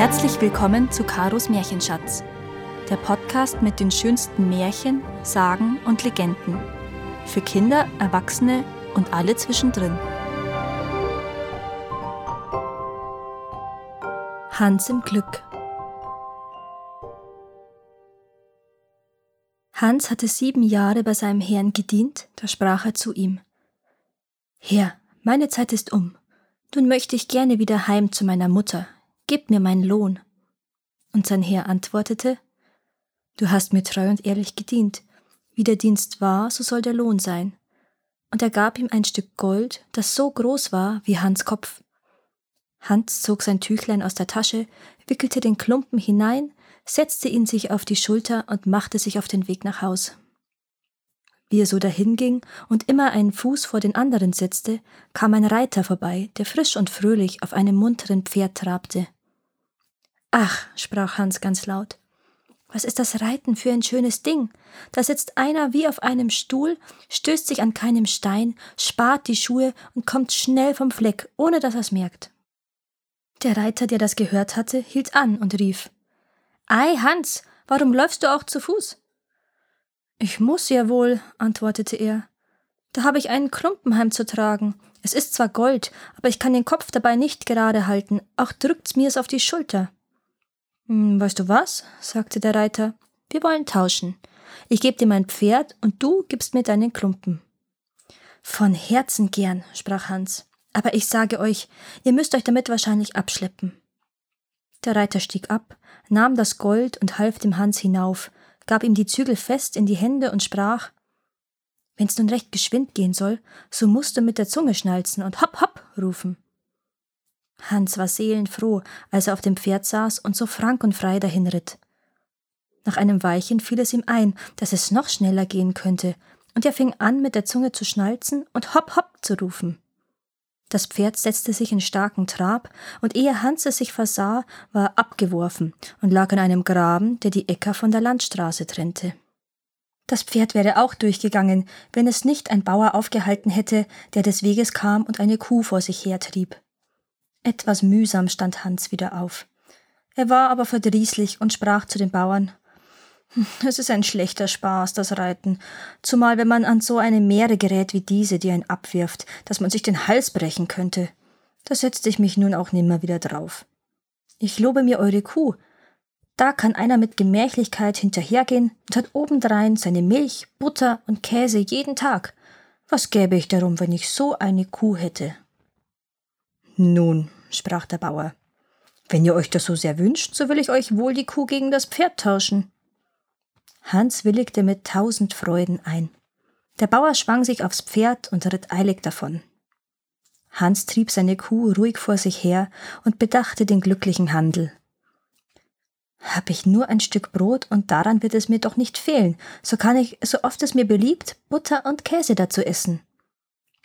Herzlich willkommen zu Karos Märchenschatz, der Podcast mit den schönsten Märchen, Sagen und Legenden. Für Kinder, Erwachsene und alle zwischendrin. Hans im Glück. Hans hatte sieben Jahre bei seinem Herrn gedient, da sprach er zu ihm. Herr, meine Zeit ist um. Nun möchte ich gerne wieder heim zu meiner Mutter. Gib mir meinen Lohn. Und sein Herr antwortete, Du hast mir treu und ehrlich gedient. Wie der Dienst war, so soll der Lohn sein. Und er gab ihm ein Stück Gold, das so groß war wie Hans Kopf. Hans zog sein Tüchlein aus der Tasche, wickelte den Klumpen hinein, setzte ihn sich auf die Schulter und machte sich auf den Weg nach Haus. Wie er so dahinging und immer einen Fuß vor den anderen setzte, kam ein Reiter vorbei, der frisch und fröhlich auf einem munteren Pferd trabte. Ach, sprach Hans ganz laut, was ist das Reiten für ein schönes Ding? Da sitzt einer wie auf einem Stuhl, stößt sich an keinem Stein, spart die Schuhe und kommt schnell vom Fleck, ohne dass er's merkt. Der Reiter, der das gehört hatte, hielt an und rief Ei, Hans, warum läufst du auch zu Fuß? Ich muss ja wohl, antwortete er. Da habe ich einen Klumpen heimzutragen. Es ist zwar Gold, aber ich kann den Kopf dabei nicht gerade halten, auch drückt's mir's auf die Schulter. Hm, weißt du was? sagte der Reiter. Wir wollen tauschen. Ich gebe dir mein Pferd und du gibst mir deinen Klumpen. Von Herzen gern, sprach Hans. Aber ich sage euch, ihr müsst euch damit wahrscheinlich abschleppen. Der Reiter stieg ab, nahm das Gold und half dem Hans hinauf, gab ihm die Zügel fest in die Hände und sprach Wenn's nun recht geschwind gehen soll, so musst du mit der Zunge schnalzen und hopp hopp rufen. Hans war seelenfroh, als er auf dem Pferd saß und so frank und frei dahinritt. Nach einem Weilchen fiel es ihm ein, dass es noch schneller gehen könnte, und er fing an, mit der Zunge zu schnalzen und hopp hopp zu rufen. Das Pferd setzte sich in starken Trab, und ehe Hans es sich versah, war er abgeworfen und lag in einem Graben, der die Äcker von der Landstraße trennte. Das Pferd wäre auch durchgegangen, wenn es nicht ein Bauer aufgehalten hätte, der des Weges kam und eine Kuh vor sich hertrieb. Etwas mühsam stand Hans wieder auf. Er war aber verdrießlich und sprach zu den Bauern es ist ein schlechter Spaß, das Reiten, zumal wenn man an so eine Meere gerät wie diese, die einen abwirft, dass man sich den Hals brechen könnte. Da setzte ich mich nun auch nimmer wieder drauf. Ich lobe mir eure Kuh. Da kann einer mit Gemächlichkeit hinterhergehen und hat obendrein seine Milch, Butter und Käse jeden Tag. Was gäbe ich darum, wenn ich so eine Kuh hätte? Nun, sprach der Bauer, wenn ihr euch das so sehr wünscht, so will ich euch wohl die Kuh gegen das Pferd tauschen. Hans willigte mit tausend Freuden ein. Der Bauer schwang sich aufs Pferd und ritt eilig davon. Hans trieb seine Kuh ruhig vor sich her und bedachte den glücklichen Handel. Hab ich nur ein Stück Brot und daran wird es mir doch nicht fehlen, so kann ich, so oft es mir beliebt, Butter und Käse dazu essen.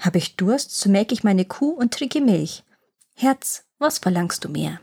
Hab ich Durst, so melk ich meine Kuh und trinke Milch. Herz, was verlangst du mehr?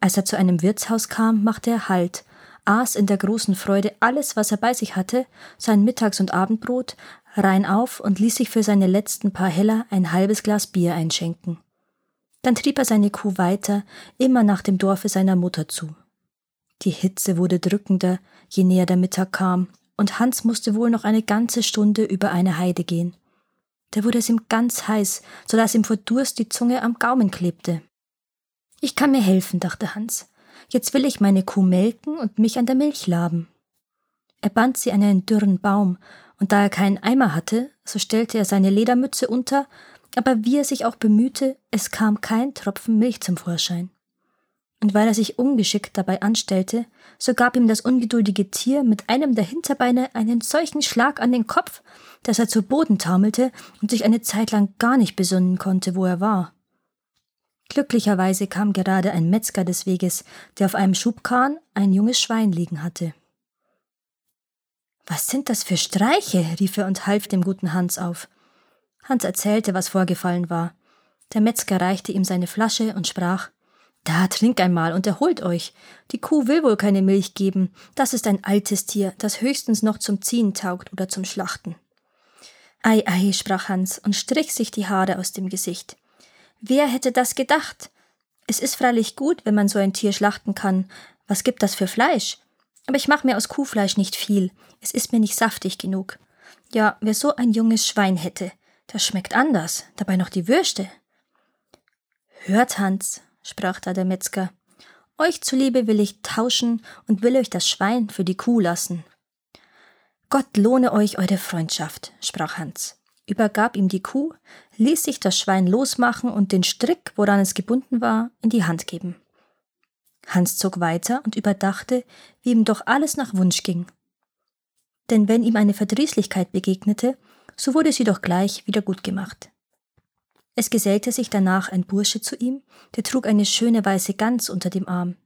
Als er zu einem Wirtshaus kam, machte er Halt aß in der großen Freude alles, was er bei sich hatte, sein Mittags- und Abendbrot, rein auf und ließ sich für seine letzten paar Heller ein halbes Glas Bier einschenken. Dann trieb er seine Kuh weiter, immer nach dem Dorfe seiner Mutter zu. Die Hitze wurde drückender, je näher der Mittag kam, und Hans musste wohl noch eine ganze Stunde über eine Heide gehen. Da wurde es ihm ganz heiß, so dass ihm vor Durst die Zunge am Gaumen klebte. Ich kann mir helfen, dachte Hans. Jetzt will ich meine Kuh melken und mich an der Milch laben. Er band sie an einen dürren Baum, und da er keinen Eimer hatte, so stellte er seine Ledermütze unter, aber wie er sich auch bemühte, es kam kein Tropfen Milch zum Vorschein. Und weil er sich ungeschickt dabei anstellte, so gab ihm das ungeduldige Tier mit einem der Hinterbeine einen solchen Schlag an den Kopf, dass er zu Boden taumelte und sich eine Zeit lang gar nicht besinnen konnte, wo er war. Glücklicherweise kam gerade ein Metzger des Weges, der auf einem Schubkahn ein junges Schwein liegen hatte. Was sind das für Streiche? rief er und half dem guten Hans auf. Hans erzählte, was vorgefallen war. Der Metzger reichte ihm seine Flasche und sprach Da, trink einmal und erholt euch. Die Kuh will wohl keine Milch geben. Das ist ein altes Tier, das höchstens noch zum Ziehen taugt oder zum Schlachten. Ei, ei, sprach Hans und strich sich die Haare aus dem Gesicht. Wer hätte das gedacht? Es ist freilich gut, wenn man so ein Tier schlachten kann. Was gibt das für Fleisch? Aber ich mache mir aus Kuhfleisch nicht viel. Es ist mir nicht saftig genug. Ja, wer so ein junges Schwein hätte, das schmeckt anders. Dabei noch die Würste. Hört, Hans, sprach da der Metzger. Euch zuliebe will ich tauschen und will euch das Schwein für die Kuh lassen. Gott lohne euch eure Freundschaft, sprach Hans, übergab ihm die Kuh, ließ sich das Schwein losmachen und den Strick, woran es gebunden war, in die Hand geben. Hans zog weiter und überdachte, wie ihm doch alles nach Wunsch ging. Denn wenn ihm eine Verdrießlichkeit begegnete, so wurde sie doch gleich wieder gut gemacht. Es gesellte sich danach ein Bursche zu ihm, der trug eine schöne weiße Gans unter dem Arm.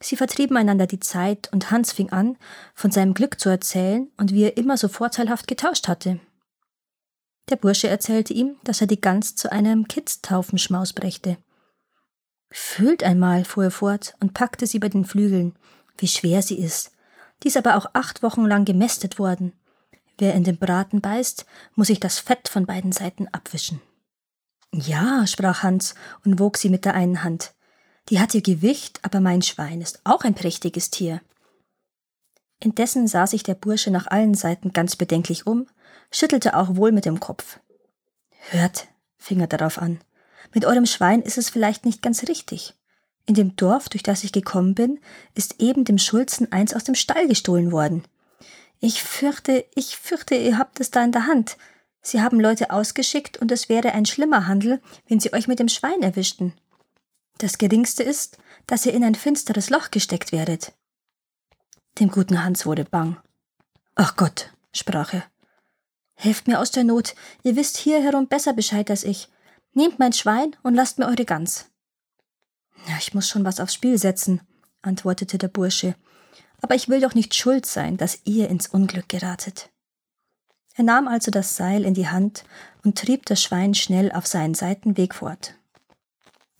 Sie vertrieben einander die Zeit, und Hans fing an, von seinem Glück zu erzählen und wie er immer so vorteilhaft getauscht hatte. Der Bursche erzählte ihm, dass er die Gans zu einem Kitztaufenschmaus brächte. Fühlt einmal, fuhr er fort und packte sie bei den Flügeln, wie schwer sie ist. Die ist aber auch acht Wochen lang gemästet worden. Wer in den Braten beißt, muss sich das Fett von beiden Seiten abwischen. Ja, sprach Hans und wog sie mit der einen Hand. Die hat ihr Gewicht, aber mein Schwein ist auch ein prächtiges Tier. Indessen sah sich der Bursche nach allen Seiten ganz bedenklich um, schüttelte auch wohl mit dem Kopf. Hört, fing er darauf an, mit eurem Schwein ist es vielleicht nicht ganz richtig. In dem Dorf, durch das ich gekommen bin, ist eben dem Schulzen eins aus dem Stall gestohlen worden. Ich fürchte, ich fürchte, ihr habt es da in der Hand. Sie haben Leute ausgeschickt und es wäre ein schlimmer Handel, wenn sie euch mit dem Schwein erwischten. Das Geringste ist, dass ihr in ein finsteres Loch gesteckt werdet. Dem guten Hans wurde bang. Ach Gott, sprach er. Helft mir aus der Not, ihr wisst hier herum besser Bescheid als ich. Nehmt mein Schwein und lasst mir eure Gans. Ja, ich muss schon was aufs Spiel setzen, antwortete der Bursche. Aber ich will doch nicht schuld sein, dass ihr ins Unglück geratet. Er nahm also das Seil in die Hand und trieb das Schwein schnell auf seinen Seitenweg fort.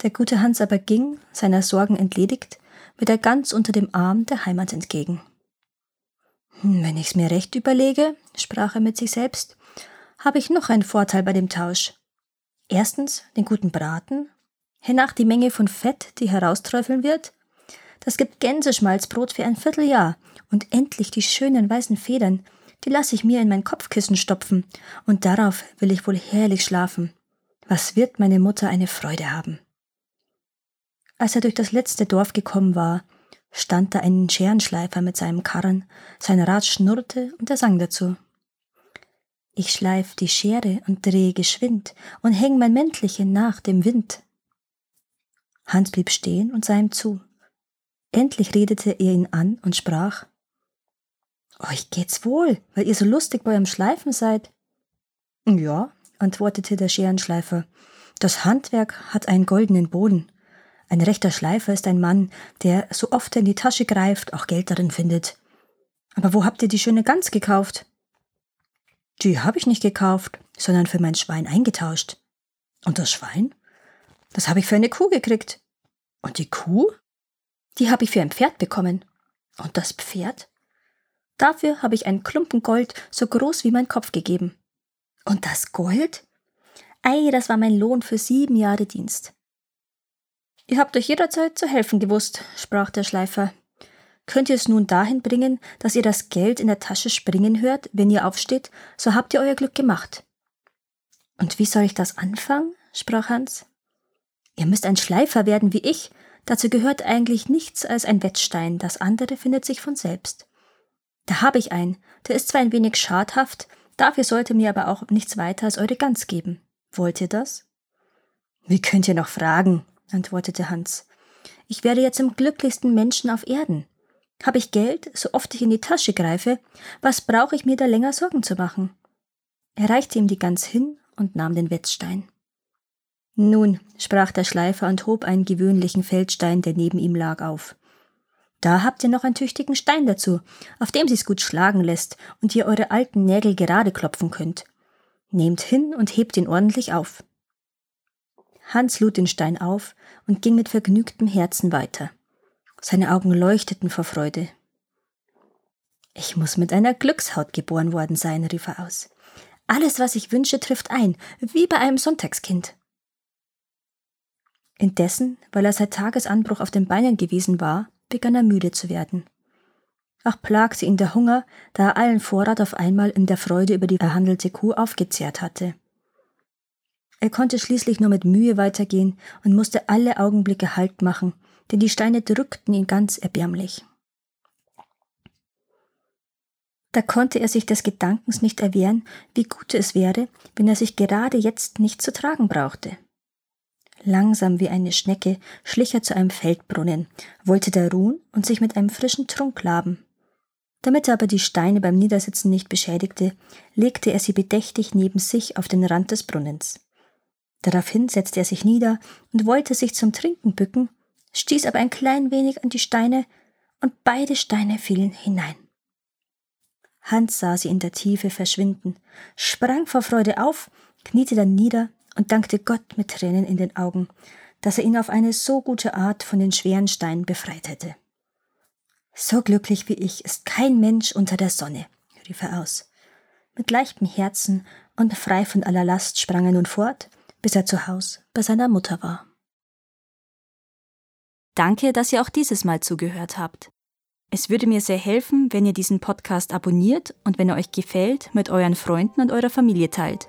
Der gute Hans aber ging, seiner Sorgen entledigt, mit der Gans unter dem Arm der Heimat entgegen. Hm, wenn ich's mir recht überlege, sprach er mit sich selbst, habe ich noch einen Vorteil bei dem Tausch. Erstens den guten Braten, hernach die Menge von Fett, die herausträufeln wird. Das gibt Gänseschmalzbrot für ein Vierteljahr und endlich die schönen weißen Federn, die lasse ich mir in mein Kopfkissen stopfen, und darauf will ich wohl herrlich schlafen. Was wird meine Mutter eine Freude haben? Als er durch das letzte Dorf gekommen war, stand da ein Scherenschleifer mit seinem Karren, sein Rad schnurrte und er sang dazu. Ich schleif die Schere und drehe geschwind und häng mein Mäntelchen nach dem Wind. Hans blieb stehen und sah ihm zu. Endlich redete er ihn an und sprach euch geht's wohl, weil ihr so lustig bei eurem Schleifen seid. Ja, antwortete der Scherenschleifer. Das Handwerk hat einen goldenen Boden. Ein rechter Schleifer ist ein Mann, der, so oft er in die Tasche greift, auch Geld darin findet. Aber wo habt ihr die schöne Gans gekauft? Die habe ich nicht gekauft, sondern für mein Schwein eingetauscht. Und das Schwein? Das habe ich für eine Kuh gekriegt. Und die Kuh? Die habe ich für ein Pferd bekommen. Und das Pferd? Dafür habe ich einen Klumpen Gold so groß wie mein Kopf gegeben. Und das Gold? Ei, das war mein Lohn für sieben Jahre Dienst. Ihr habt euch jederzeit zu helfen gewusst, sprach der Schleifer. Könnt ihr es nun dahin bringen, dass ihr das Geld in der Tasche springen hört, wenn ihr aufsteht, so habt ihr euer Glück gemacht. Und wie soll ich das anfangen? sprach Hans. Ihr müsst ein Schleifer werden wie ich, dazu gehört eigentlich nichts als ein Wettstein, das andere findet sich von selbst. Da habe ich einen. Der ist zwar ein wenig schadhaft, dafür sollte mir aber auch nichts weiter als eure Gans geben. Wollt ihr das? Wie könnt ihr noch fragen? antwortete Hans. Ich werde jetzt zum glücklichsten Menschen auf Erden. Habe ich Geld, so oft ich in die Tasche greife, was brauche ich mir da länger Sorgen zu machen? Er reichte ihm die Gans hin und nahm den Wetzstein. Nun, sprach der Schleifer und hob einen gewöhnlichen Feldstein, der neben ihm lag, auf. Da habt ihr noch einen tüchtigen Stein dazu, auf dem sich's gut schlagen lässt und ihr eure alten Nägel gerade klopfen könnt. Nehmt hin und hebt ihn ordentlich auf. Hans lud den Stein auf und ging mit vergnügtem Herzen weiter. Seine Augen leuchteten vor Freude. Ich muss mit einer Glückshaut geboren worden sein, rief er aus. Alles, was ich wünsche, trifft ein, wie bei einem Sonntagskind. Indessen, weil er seit Tagesanbruch auf den Beinen gewesen war, begann er müde zu werden. Auch plagte ihn der Hunger, da er allen Vorrat auf einmal in der Freude über die erhandelte Kuh aufgezehrt hatte. Er konnte schließlich nur mit Mühe weitergehen und musste alle Augenblicke Halt machen, denn die Steine drückten ihn ganz erbärmlich. Da konnte er sich des Gedankens nicht erwehren, wie gut es wäre, wenn er sich gerade jetzt nicht zu tragen brauchte. Langsam wie eine Schnecke schlich er zu einem Feldbrunnen, wollte da ruhen und sich mit einem frischen Trunk laben. Damit er aber die Steine beim Niedersitzen nicht beschädigte, legte er sie bedächtig neben sich auf den Rand des Brunnens. Daraufhin setzte er sich nieder und wollte sich zum Trinken bücken, stieß aber ein klein wenig an die Steine, und beide Steine fielen hinein. Hans sah sie in der Tiefe verschwinden, sprang vor Freude auf, kniete dann nieder und dankte Gott mit Tränen in den Augen, dass er ihn auf eine so gute Art von den schweren Steinen befreit hätte. So glücklich wie ich ist kein Mensch unter der Sonne, rief er aus. Mit leichtem Herzen und frei von aller Last sprang er nun fort, bis er zu Haus bei seiner Mutter war. Danke, dass ihr auch dieses Mal zugehört habt. Es würde mir sehr helfen, wenn ihr diesen Podcast abonniert und wenn er euch gefällt, mit euren Freunden und eurer Familie teilt.